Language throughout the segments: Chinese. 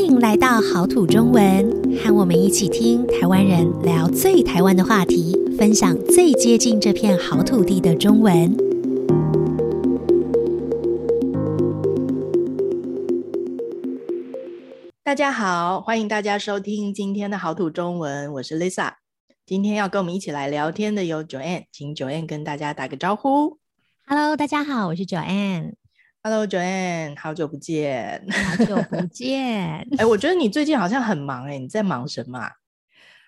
欢迎来到好土中文，和我们一起听台湾人聊最台湾的话题，分享最接近这片好土地的中文。大家好，欢迎大家收听今天的好土中文，我是 Lisa。今天要跟我们一起来聊天的有 Joanne，请 Joanne 跟大家打个招呼。Hello，大家好，我是 Joanne。Hello，Joanne，好久不见，好久不见。哎，我觉得你最近好像很忙哎，你在忙什么啊？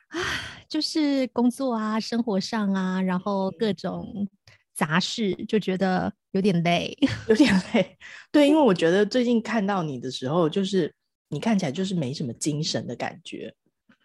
啊，就是工作啊，生活上啊，然后各种杂事，就觉得有点累，有点 累。对，因为我觉得最近看到你的时候，就是你看起来就是没什么精神的感觉。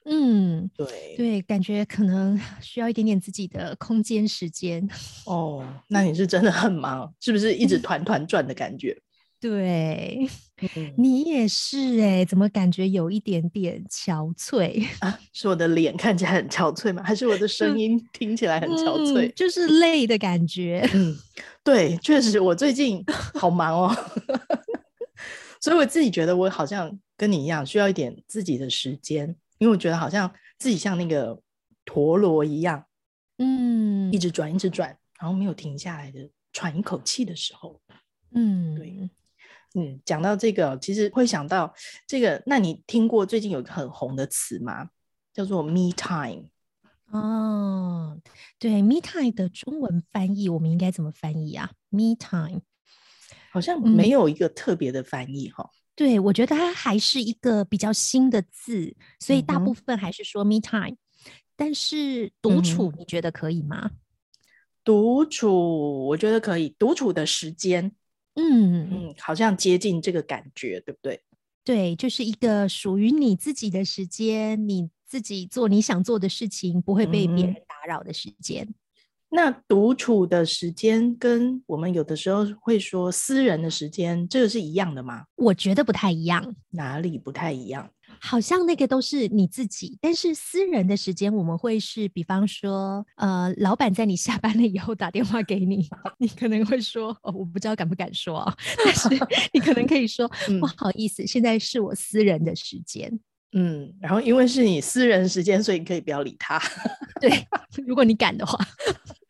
嗯，对对，感觉可能 需要一点点自己的空间时间。哦，那你是真的很忙，是不是一直团团转的感觉？对，嗯、你也是哎，怎么感觉有一点点憔悴啊？是我的脸看起来很憔悴吗？还是我的声音听起来很憔悴？嗯、就是累的感觉。嗯，对，确实我最近好忙哦，所以我自己觉得我好像跟你一样，需要一点自己的时间。因为我觉得好像自己像那个陀螺一样，嗯，一直转，一直转，然后没有停下来的喘一口气的时候，嗯，对，嗯，讲到这个，其实会想到这个。那你听过最近有一个很红的词吗？叫做 “me time”。哦，对，“me time” 的中文翻译，我们应该怎么翻译啊？“me time” 好像没有一个特别的翻译哈。嗯对，我觉得它还是一个比较新的字，所以大部分还是说 me time。嗯、但是独处，你觉得可以吗？独处，我觉得可以。独处的时间，嗯嗯，好像接近这个感觉，对不对？对，就是一个属于你自己的时间，你自己做你想做的事情，不会被别人打扰的时间。那独处的时间跟我们有的时候会说私人的时间，这个是一样的吗？我觉得不太一样。哪里不太一样？好像那个都是你自己，但是私人的时间我们会是，比方说，呃，老板在你下班了以后打电话给你，你可能会说，哦，我不知道敢不敢说啊，但是 你可能可以说，不好意思，现在是我私人的时间。嗯，然后因为是你私人时间，所以你可以不要理他。对，如果你敢的话，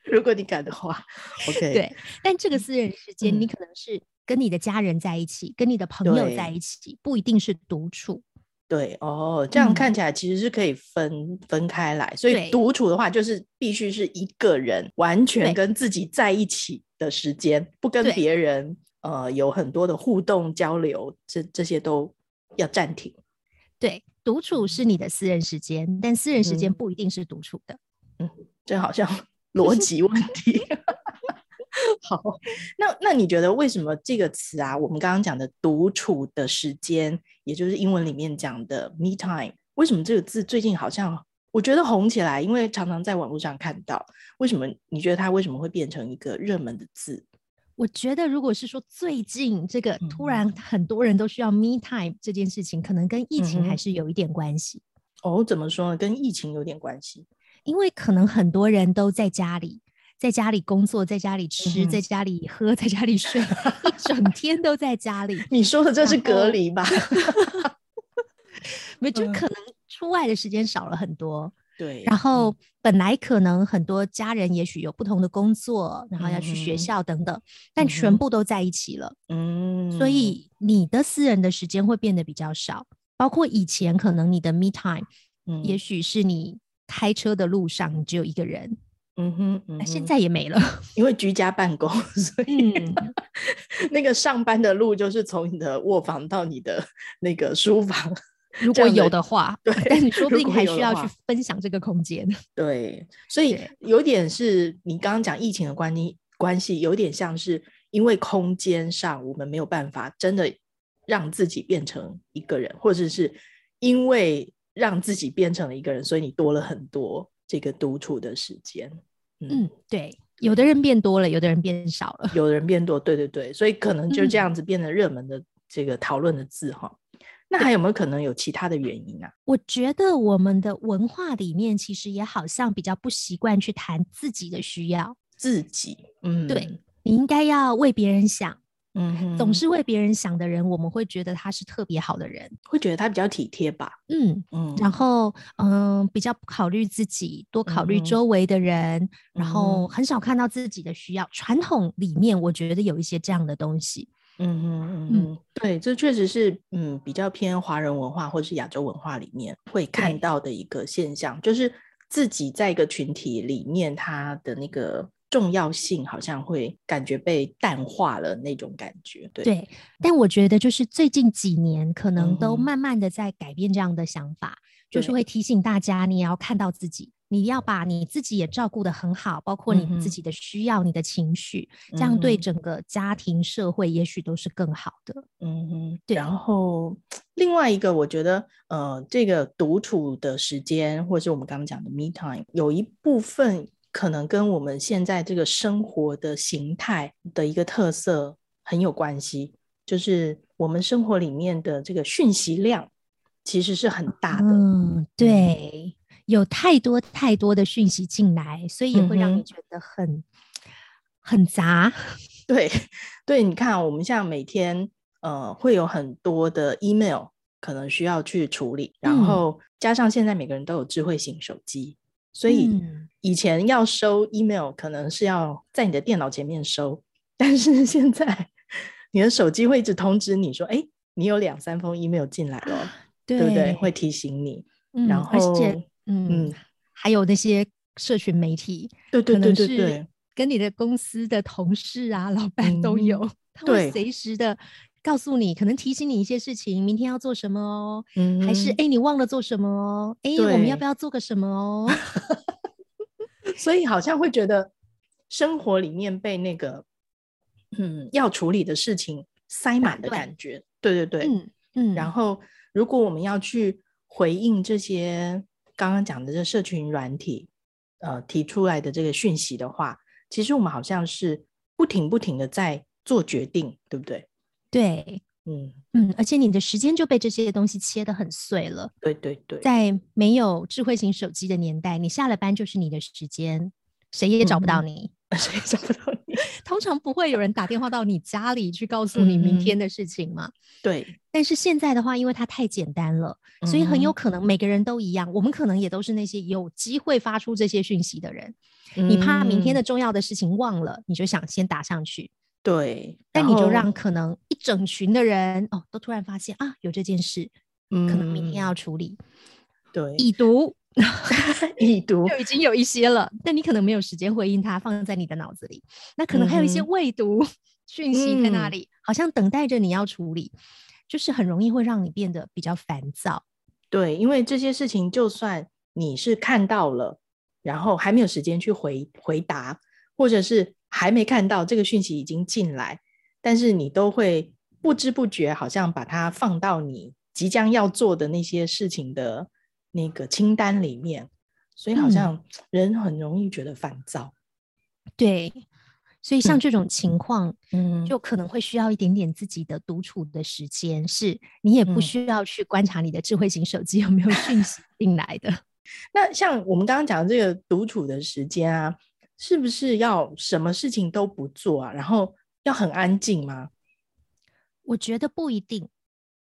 如果你敢的话，OK。对，但这个私人时间，你可能是跟你的家人在一起，嗯、跟你的朋友在一起，不一定是独处。对哦，这样看起来其实是可以分、嗯、分开来。所以独处的话，就是必须是一个人完全跟自己在一起的时间，不跟别人呃有很多的互动交流，这这些都要暂停。对，独处是你的私人时间，但私人时间不一定是独处的。嗯，这好像逻辑问题。好，那那你觉得为什么这个词啊，我们刚刚讲的独处的时间，也就是英文里面讲的 me time，为什么这个字最近好像我觉得红起来？因为常常在网络上看到，为什么你觉得它为什么会变成一个热门的字？我觉得，如果是说最近这个突然很多人都需要 me time 这件事情，可能跟疫情还是有一点关系。哦，怎么说呢？跟疫情有点关系，因为可能很多人都在家里，在家里工作，在家里吃，在家里喝，在家里睡，一整天都在家里。你说的这是隔离吧？没，就可能出外的时间少了很多。对，然后本来可能很多家人也许有不同的工作，然后要去学校等等，嗯、但全部都在一起了，嗯，所以你的私人的时间会变得比较少，包括以前可能你的 me time，嗯，也许是你开车的路上你只有一个人，嗯哼，那、嗯、现在也没了，因为居家办公，所以、嗯、那个上班的路就是从你的卧房到你的那个书房。如果有的话，对，但你说不定还需要去分享这个空间。对，所以有点是你刚刚讲疫情的关系，关系有点像是因为空间上我们没有办法真的让自己变成一个人，或者是因为让自己变成了一个人，所以你多了很多这个独处的时间。嗯，嗯对，有的人变多了，有的人变少了，有的人变多，对对对，所以可能就这样子变得热门的这个讨论的字哈。嗯那还有没有可能有其他的原因啊？我觉得我们的文化里面其实也好像比较不习惯去谈自己的需要。自己，嗯，对，你应该要为别人想，嗯，总是为别人想的人，我们会觉得他是特别好的人，会觉得他比较体贴吧。嗯嗯，然后嗯，比较不考虑自己，多考虑周围的人，嗯，然后很少看到自己的需要。传统里面，我觉得有一些这样的东西。嗯嗯嗯，对，这确实是嗯比较偏华人文化或是亚洲文化里面会看到的一个现象，就是自己在一个群体里面，他的那个。重要性好像会感觉被淡化了那种感觉，对。对，但我觉得就是最近几年可能都慢慢的在改变这样的想法，嗯、就是会提醒大家，你也要看到自己，你要把你自己也照顾得很好，包括你自己的需要、嗯、你的情绪，这样对整个家庭、社会也许都是更好的。嗯哼，对。然后另外一个，我觉得呃，这个独处的时间，或者是我们刚刚讲的 me time，有一部分。可能跟我们现在这个生活的形态的一个特色很有关系，就是我们生活里面的这个讯息量其实是很大的。嗯，对，有太多太多的讯息进来，所以也会让你觉得很、嗯、很杂。对，对，你看，我们像每天呃会有很多的 email 可能需要去处理，然后加上现在每个人都有智慧型手机。所以以前要收 email 可能是要在你的电脑前面收，但是现在你的手机会一直通知你说：“哎，你有两三封 email 进来了，对，对不对？”会提醒你。嗯、然后，嗯，嗯还有那些社群媒体，对对对对对，跟你的公司的同事啊、老板都有，嗯、他会随时的。告诉你，可能提醒你一些事情，明天要做什么哦，嗯、还是哎，你忘了做什么哦？哎，我们要不要做个什么哦？所以好像会觉得生活里面被那个嗯要处理的事情塞满的感觉，对对对，嗯嗯。然后，如果我们要去回应这些刚刚讲的这社群软体呃提出来的这个讯息的话，其实我们好像是不停不停的在做决定，对不对？对，嗯嗯，而且你的时间就被这些东西切得很碎了。对对对，在没有智慧型手机的年代，你下了班就是你的时间，谁也找不到你，嗯、谁也找不到你。通常不会有人打电话到你家里去告诉你明天的事情嘛。对。但是现在的话，因为它太简单了，所以很有可能每个人都一样。嗯、我们可能也都是那些有机会发出这些讯息的人。嗯、你怕明天的重要的事情忘了，你就想先打上去。对，但你就让可能一整群的人哦，都突然发现啊，有这件事，嗯，可能明天要处理。对，已读，已读就已经有一些了，但你可能没有时间回应它，放在你的脑子里。那可能还有一些未读讯息在那里，嗯，好像等待着你要处理，就是很容易会让你变得比较烦躁。对，因为这些事情，就算你是看到了，然后还没有时间去回回答，或者是。还没看到这个讯息已经进来，但是你都会不知不觉好像把它放到你即将要做的那些事情的那个清单里面，所以好像人很容易觉得烦躁。嗯、对，所以像这种情况，嗯，就可能会需要一点点自己的独处的时间，嗯、是你也不需要去观察你的智慧型手机有没有讯息进来的。那像我们刚刚讲的这个独处的时间啊。是不是要什么事情都不做啊？然后要很安静吗？我觉得不一定，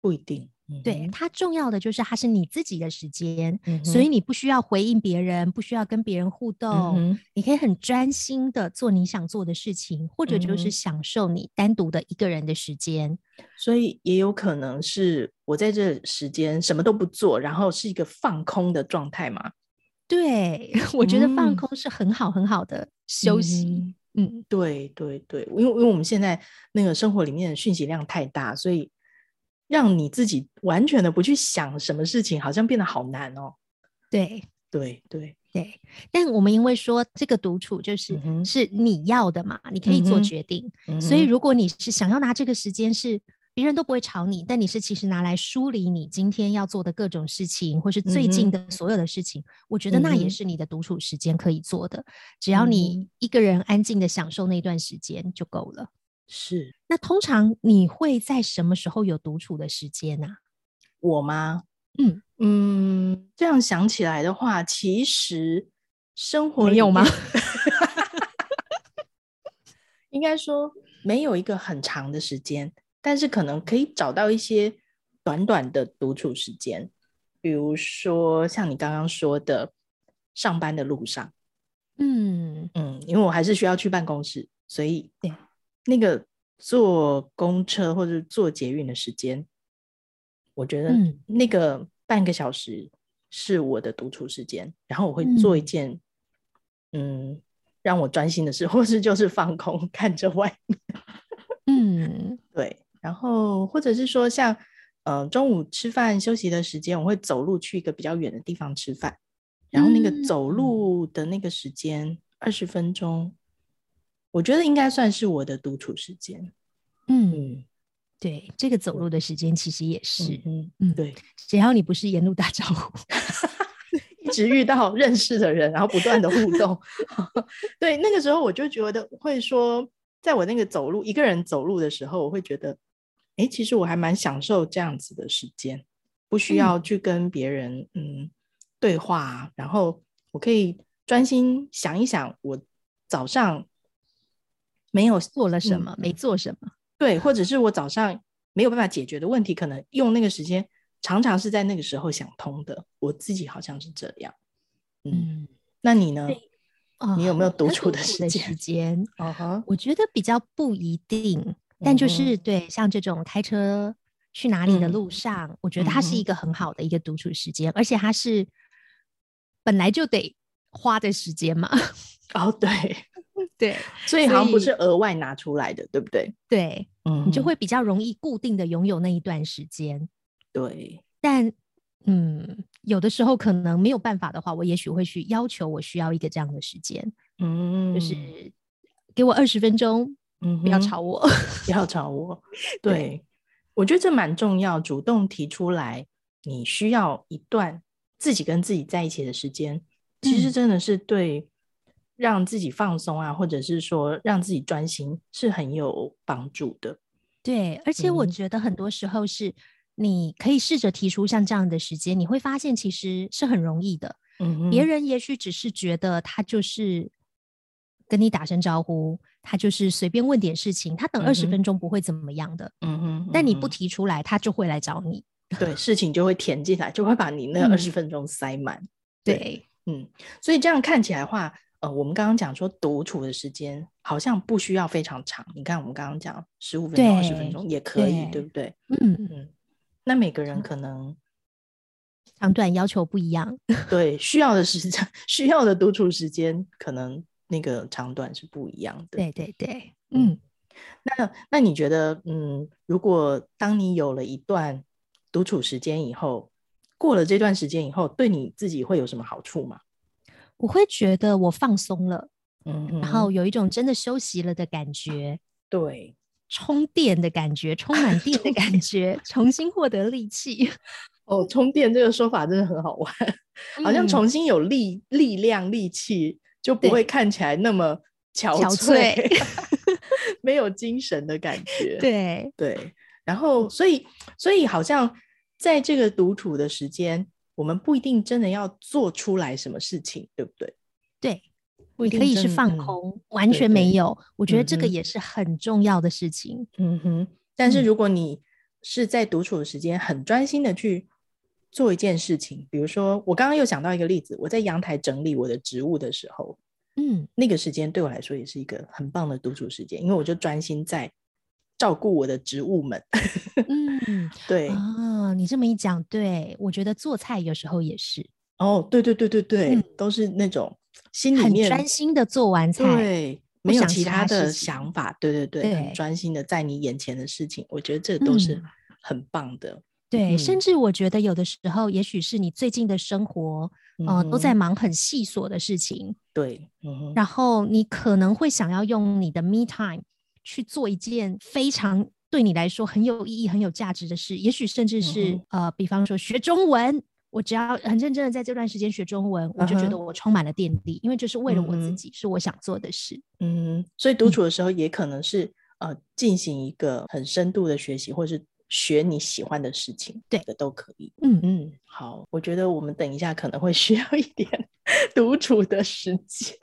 不一定。嗯、对，它重要的就是它是你自己的时间，嗯、所以你不需要回应别人，不需要跟别人互动，嗯、你可以很专心的做你想做的事情，或者就是享受你单独的一个人的时间。嗯、所以也有可能是我在这时间什么都不做，然后是一个放空的状态嘛。对，我觉得放空是很好很好的休息。嗯，嗯。对对对，因为因为我们现在那个生活里面的讯息量太大，所以让你自己完全的不去想什么事情，好像变得好难哦。对。对对。对，但我们因为说这个独处就是、嗯、是你要的嘛，你可以做决定，嗯、所以如果你是想要拿这个时间是。别人都不会吵你，但你是其实拿来梳理你今天要做的各种事情，或是最近的所有的事情。嗯、我觉得那也是你的独处时间可以做的，嗯、只要你一个人安静的享受那段时间就够了。是。那通常你会在什么时候有独处的时间呢、啊？我吗？嗯嗯，这样想起来的话，其实生活有吗？应该说没有一个很长的时间，但是可能可以找到一些短短的独处时间，比如说像你刚刚说的，上班的路上，嗯嗯，因为我还是需要去办公室，所以对那个坐公车或者坐捷运的时间，我觉得那个半个小时是我的独处时间，然后我会做一件嗯。嗯让我专心的事，或是就是放空，看着外面。然后或者是说像，像呃中午吃饭休息的时间，我会走路去一个比较远的地方吃饭。然后那个走路的那个时间二十、嗯、分钟，我觉得应该算是我的独处时间。嗯，对，这个走路的时间其实也是。嗯嗯，对。只要你不是沿路打招呼。一直遇到认识的人，然后不断的互动，对，那个时候我就觉得会说，在我那个走路一个人走路的时候，我会觉得，哎，其实我还蛮享受这样子的时间，不需要去跟别人嗯，嗯对话，然后我可以专心想一想，我早上没有做了什么，嗯、没做什么，对，或者是我早上没有办法解决的问题，可能用那个时间。常常是在那个时候想通的，我自己好像是这样。嗯，嗯，那你呢？哦、你有没有独处的时间？我觉得比较不一定，但就是、嗯、对，像这种开车去哪里的路上，嗯、我觉得它是一个很好的一个独处时间，嗯、而且它是本来就得花的时间嘛。哦，对对，所以好像不是额外拿出来的，对不对？对，嗯，你就会比较容易固定的拥有那一段时间。对，但嗯，有的时候可能没有办法的话，我也许会去要求我需要一个这样的时间，嗯，就是给我二十分钟，嗯，不要吵我，不要吵我。对，对我觉得这蛮重要，主动提出来，你需要一段自己跟自己在一起的时间，其实真的是对让自己放松啊，或者是说让自己专心是很有帮助的。对，而且我觉得很多时候是。你可以试着提出像这样的时间，你会发现其实是很容易的。嗯，别人也许只是觉得他就是跟你打声招呼，他就是随便问点事情，他等二十分钟不会怎么样的。嗯哼，嗯，但你不提出来，他就会来找你。对，事情就会填进来，就会把你那二十分钟塞满。嗯、对，对，嗯，所以这样看起来的话，呃，我们刚刚讲说独处的时间好像不需要非常长。你看，我们刚刚讲十五分钟、二十分钟也可以，对，对不对？嗯嗯。那每个人可能长短要求不一样，对，需要的时间、需要的独处时间，可能那个长短是不一样的。对对对，嗯，那那你觉得，嗯，如果当你有了一段独处时间以后，过了这段时间以后，对你自己会有什么好处吗？我会觉得我放松了，嗯哼，然后有一种真的休息了的感觉，对。充电的感觉，充满电的感觉，重新获得力气。哦，充电这个说法真的很好玩，好像重新有力、嗯、力量、力气，就不会看起来那么憔悴，憔 没有精神的感觉。对对，然后所以所以好像在这个独处的时间，我们不一定真的要做出来什么事情，对不对？对。你可以是放空，嗯、完全没有。对对，我觉得这个也是很重要的事情。嗯哼。但是如果你是在独处的时间，很专心的去做一件事情，比如说，我刚刚又想到一个例子，我在阳台整理我的植物的时候，嗯，那个时间对我来说也是一个很棒的独处时间，因为我就专心在照顾我的植物们。嗯，对啊，你这么一讲，对，我觉得做菜有时候也是。哦，对对对对对，嗯、都是那种。心里面很专心的做完菜，对，没有其他的想法，对对对，对很专心的在你眼前的事情，我觉得这都是很棒的。嗯、对，嗯、甚至我觉得有的时候，也许是你最近的生活，嗯、呃，都在忙很细琐的事情，对，嗯、然后你可能会想要用你的 me time 去做一件非常对你来说很有意义、很有价值的事，也许甚至是、嗯、呃，比方说学中文。我只要很认真的在这段时间学中文，uh. 我就觉得我充满了电力，因为这是为了我自己，uh. 是我想做的事。嗯，所以独处的时候也可能是、嗯、呃进行一个很深度的学习，或是学你喜欢的事情，对的都可以。嗯嗯，好，我觉得我们等一下可能会需要一点 独处的时间，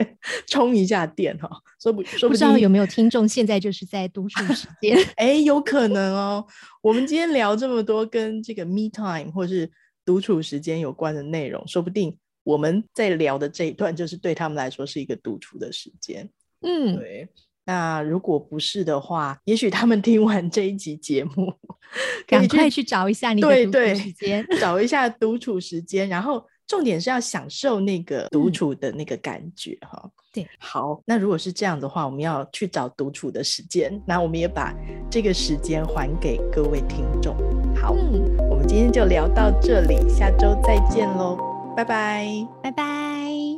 充一下电哈。说不，说不知道有没有听众现在就是在独处时 间？哎，有可能哦。我们今天聊这么多跟这个 me time 或是独处时间有关的内容，说不定我们在聊的这一段就是对他们来说是一个独处的时间。嗯，对。那如果不是的话，也许他们听完这一集节目，赶快去找一下你的独处时间，找一下独处时间，然后重点是要享受那个独处的那个感觉哈。嗯、对，好，那如果是这样的话，我们要去找独处的时间，那我们也把这个时间还给各位听众。好，嗯、我们今天就聊到这里，下周再见喽，拜拜，拜拜。